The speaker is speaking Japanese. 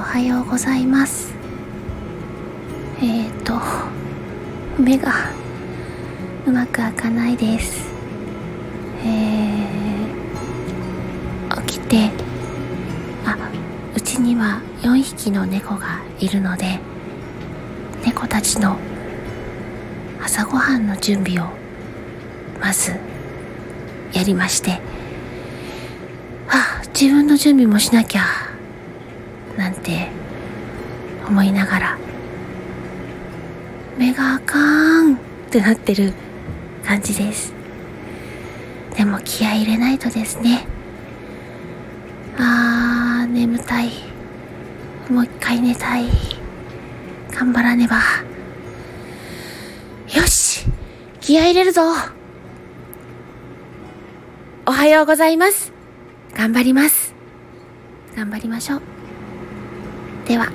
おはようございます。えっ、ー、と目がうまく開かないです。えー、起きてあうちには4匹の猫がいるので猫たちの朝ごはんの準備をまずやりまして。あ自分の準備もしなきゃ。なんて思いながら目があかんってなってる感じです。でも気合い入れないとですね。あー眠たい。もう一回寝たい。頑張らねば。よし気合い入れるぞ。おはようございます。頑張ります。頑張りましょう。では。